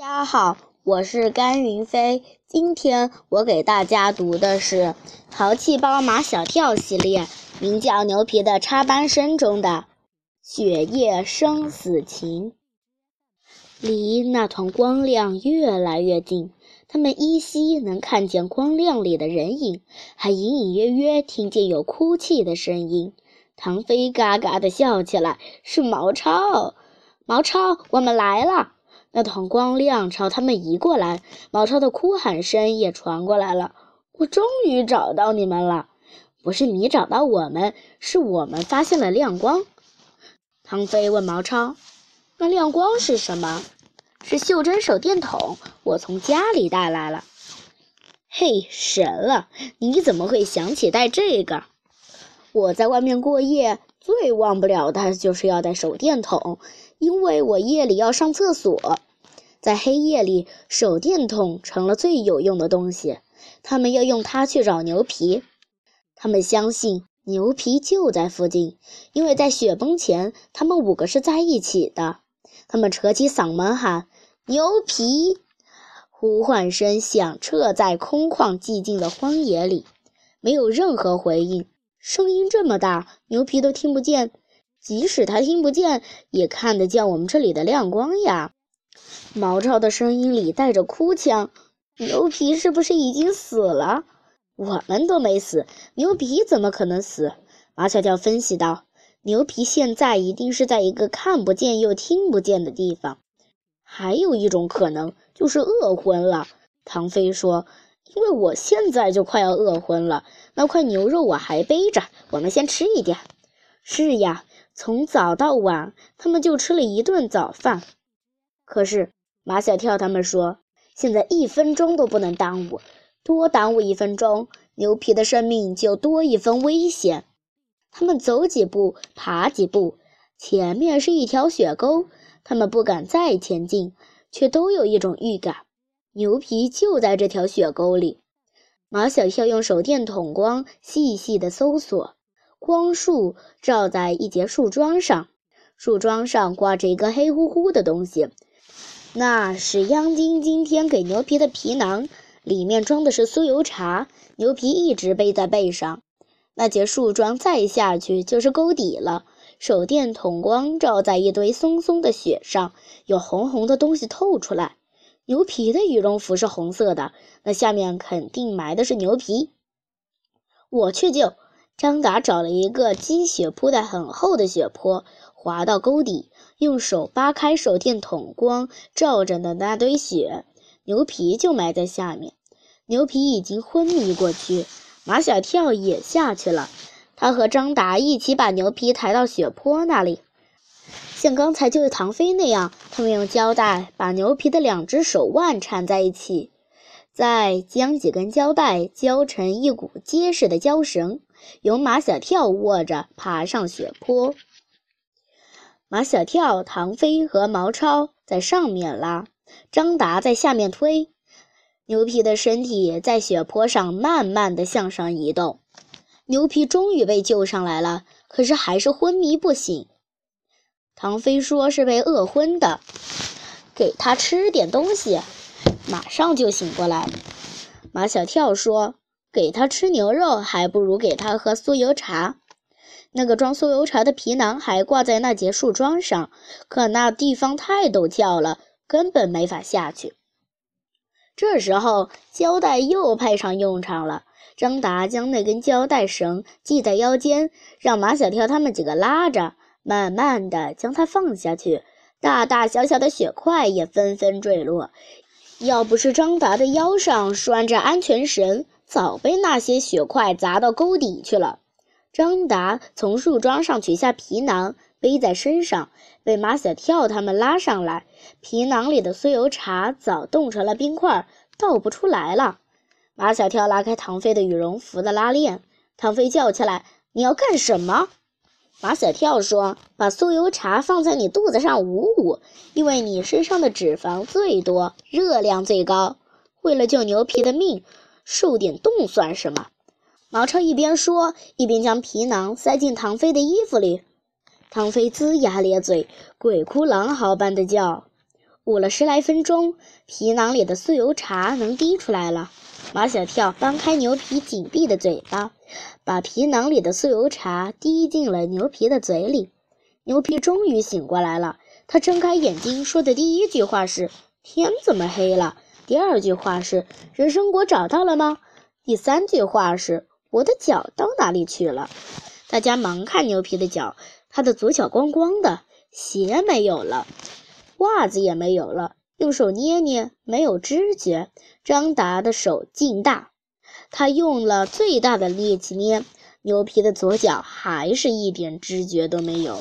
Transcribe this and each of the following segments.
大家好，我是甘云飞。今天我给大家读的是《淘气包马小跳》系列，名叫《牛皮的插班生》中的《雪夜生死情》。离那团光亮越来越近，他们依稀能看见光亮里的人影，还隐隐约约听见有哭泣的声音。唐飞嘎嘎地笑起来，是毛超，毛超，我们来了。那团光亮朝他们移过来，毛超的哭喊声也传过来了。我终于找到你们了！不是你找到我们，是我们发现了亮光。唐飞问毛超：“那亮光是什么？”是袖珍手电筒，我从家里带来了。嘿，神了！你怎么会想起带这个？我在外面过夜，最忘不了的就是要带手电筒。因为我夜里要上厕所，在黑夜里，手电筒成了最有用的东西。他们要用它去找牛皮，他们相信牛皮就在附近，因为在雪崩前，他们五个是在一起的。他们扯起嗓门喊：“牛皮！”呼唤声响彻在空旷寂静的荒野里，没有任何回应。声音这么大，牛皮都听不见。即使他听不见，也看得见我们这里的亮光呀！毛超的声音里带着哭腔：“牛皮是不是已经死了？我们都没死，牛皮怎么可能死？”马小跳分析道：“牛皮现在一定是在一个看不见又听不见的地方。还有一种可能就是饿昏了。”唐飞说：“因为我现在就快要饿昏了，那块牛肉我还背着，我们先吃一点。”是呀。从早到晚，他们就吃了一顿早饭。可是马小跳他们说，现在一分钟都不能耽误，多耽误一分钟，牛皮的生命就多一分危险。他们走几步，爬几步，前面是一条雪沟，他们不敢再前进，却都有一种预感，牛皮就在这条雪沟里。马小跳用手电筒光细细的搜索。光束照在一截树桩上，树桩上挂着一个黑乎乎的东西，那是央金今天给牛皮的皮囊，里面装的是酥油茶。牛皮一直背在背上。那截树桩再下去就是沟底了。手电筒光照在一堆松松的雪上，有红红的东西透出来。牛皮的羽绒服是红色的，那下面肯定埋的是牛皮。我去救。张达找了一个积雪铺的很厚的雪坡，滑到沟底，用手扒开手电筒光照着的那堆雪，牛皮就埋在下面。牛皮已经昏迷过去，马小跳也下去了。他和张达一起把牛皮抬到雪坡那里，像刚才救唐飞那样，他们用胶带把牛皮的两只手腕缠在一起。再将几根胶带胶成一股结实的胶绳，由马小跳握着爬上雪坡。马小跳、唐飞和毛超在上面拉，张达在下面推。牛皮的身体在雪坡上慢慢的向上移动。牛皮终于被救上来了，可是还是昏迷不醒。唐飞说是被饿昏的，给他吃点东西。马上就醒过来。马小跳说：“给他吃牛肉，还不如给他喝酥油茶。”那个装酥油茶的皮囊还挂在那节树桩上，可那地方太陡峭了，根本没法下去。这时候，胶带又派上用场了。张达将那根胶带绳系在腰间，让马小跳他们几个拉着，慢慢的将它放下去。大大小小的雪块也纷纷坠落。要不是张达的腰上拴着安全绳，早被那些雪块砸到沟底去了。张达从树桩上取下皮囊，背在身上，被马小跳他们拉上来。皮囊里的酥油茶早冻成了冰块，倒不出来了。马小跳拉开唐飞的羽绒服的拉链，唐飞叫起来：“你要干什么？”马小跳说：“把酥油茶放在你肚子上捂捂，因为你身上的脂肪最多，热量最高。为了救牛皮的命，受点冻算什么？”毛超一边说，一边将皮囊塞进唐飞的衣服里。唐飞龇牙咧嘴，鬼哭狼嚎般的叫：“捂了十来分钟，皮囊里的酥油茶能滴出来了。马小跳掰开牛皮紧闭的嘴巴，把皮囊里的酥油茶滴进了牛皮的嘴里。牛皮终于醒过来了。他睁开眼睛，说的第一句话是：“天怎么黑了？”第二句话是：“人参果找到了吗？”第三句话是：“我的脚到哪里去了？”大家忙看牛皮的脚，他的左脚光光的，鞋没有了，袜子也没有了。用手捏捏，没有知觉。张达的手劲大，他用了最大的力气捏牛皮的左脚，还是一点知觉都没有。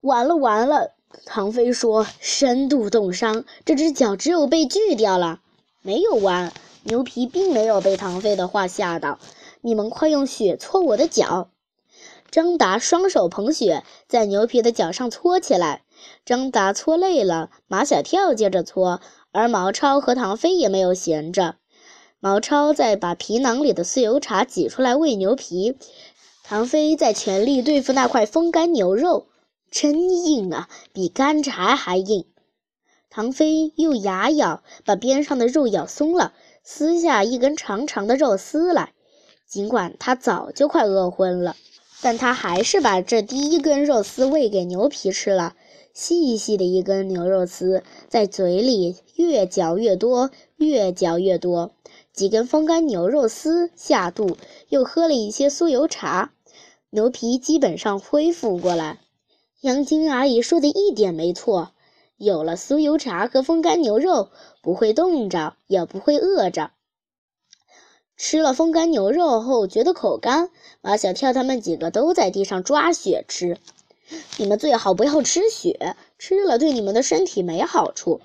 完了完了！唐飞说：“深度冻伤，这只脚只有被锯掉了。”没有完，牛皮并没有被唐飞的话吓到。你们快用血搓我的脚！张达双手捧血，在牛皮的脚上搓起来。张达搓累了，马小跳接着搓，而毛超和唐飞也没有闲着。毛超在把皮囊里的酥油茶挤出来喂牛皮，唐飞在全力对付那块风干牛肉，真硬啊，比干柴还硬。唐飞用牙咬，把边上的肉咬松了，撕下一根长长的肉丝来。尽管他早就快饿昏了，但他还是把这第一根肉丝喂给牛皮吃了。细细的一根牛肉丝，在嘴里越嚼越多，越嚼越多。几根风干牛肉丝下肚，又喝了一些酥油茶，牛皮基本上恢复过来。杨晶阿姨说的一点没错，有了酥油茶和风干牛肉，不会冻着，也不会饿着。吃了风干牛肉后，觉得口干，马小跳他们几个都在地上抓雪吃。你们最好不要吃雪，吃了对你们的身体没好处。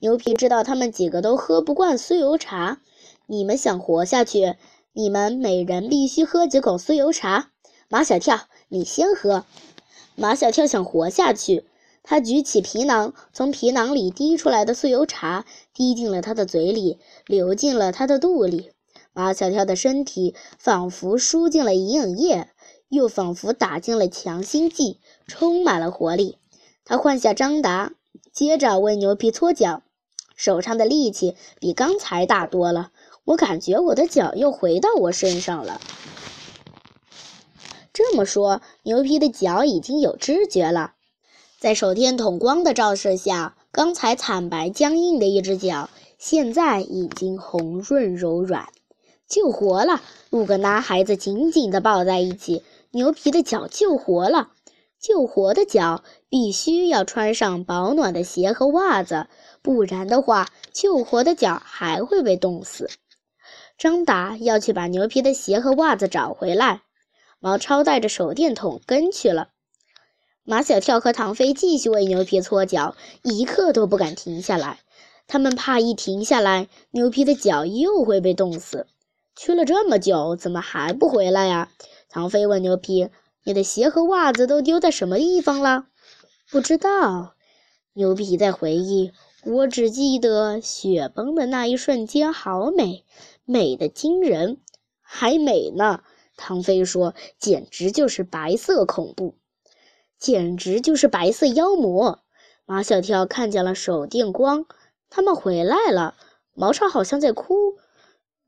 牛皮知道他们几个都喝不惯酥油茶，你们想活下去，你们每人必须喝几口酥油茶。马小跳，你先喝。马小跳想活下去，他举起皮囊，从皮囊里滴出来的酥油茶滴进了他的嘴里，流进了他的肚里。马小跳的身体仿佛输进了营养液。又仿佛打进了强心剂，充满了活力。他换下张达，接着为牛皮搓脚，手上的力气比刚才大多了。我感觉我的脚又回到我身上了。这么说，牛皮的脚已经有知觉了。在手电筒光的照射下，刚才惨白僵硬的一只脚，现在已经红润柔软，救活了。五个男孩子紧紧地抱在一起。牛皮的脚救活了，救活的脚必须要穿上保暖的鞋和袜子，不然的话，救活的脚还会被冻死。张达要去把牛皮的鞋和袜子找回来，毛超带着手电筒跟去了。马小跳和唐飞继续为牛皮搓脚，一刻都不敢停下来，他们怕一停下来，牛皮的脚又会被冻死。去了这么久，怎么还不回来呀？唐飞问牛皮：“你的鞋和袜子都丢在什么地方了？”不知道。牛皮在回忆：“我只记得雪崩的那一瞬间好美，美的惊人，还美呢。”唐飞说：“简直就是白色恐怖，简直就是白色妖魔。”马小跳看见了手电光，他们回来了。毛超好像在哭：“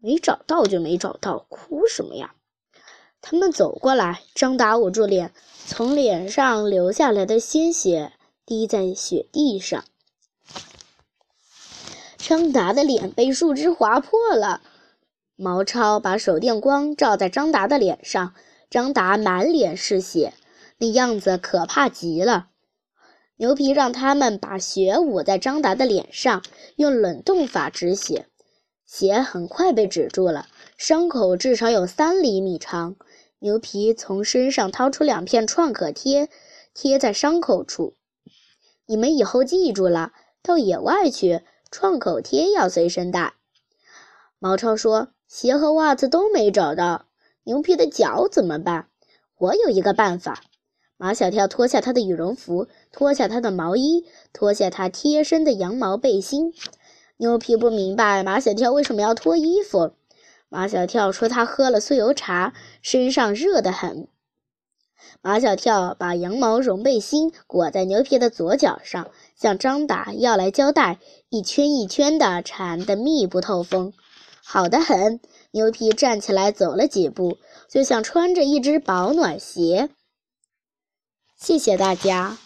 没找到就没找到，哭什么呀？”他们走过来，张达捂住脸，从脸上流下来的鲜血滴在雪地上。张达的脸被树枝划破了。毛超把手电光照在张达的脸上，张达满脸是血，那样子可怕极了。牛皮让他们把血捂在张达的脸上，用冷冻法止血，血很快被止住了，伤口至少有三厘米长。牛皮从身上掏出两片创可贴，贴在伤口处。你们以后记住了，到野外去，创口贴要随身带。毛超说：“鞋和袜子都没找到，牛皮的脚怎么办？”我有一个办法。马小跳脱下他的羽绒服，脱下他的毛衣，脱下他贴身的羊毛背心。牛皮不明白马小跳为什么要脱衣服。马小跳说：“他喝了酥油茶，身上热得很。”马小跳把羊毛绒背心裹在牛皮的左脚上，向张达要来胶带，一圈一圈的缠得密不透风，好的很。牛皮站起来走了几步，就像穿着一只保暖鞋。谢谢大家。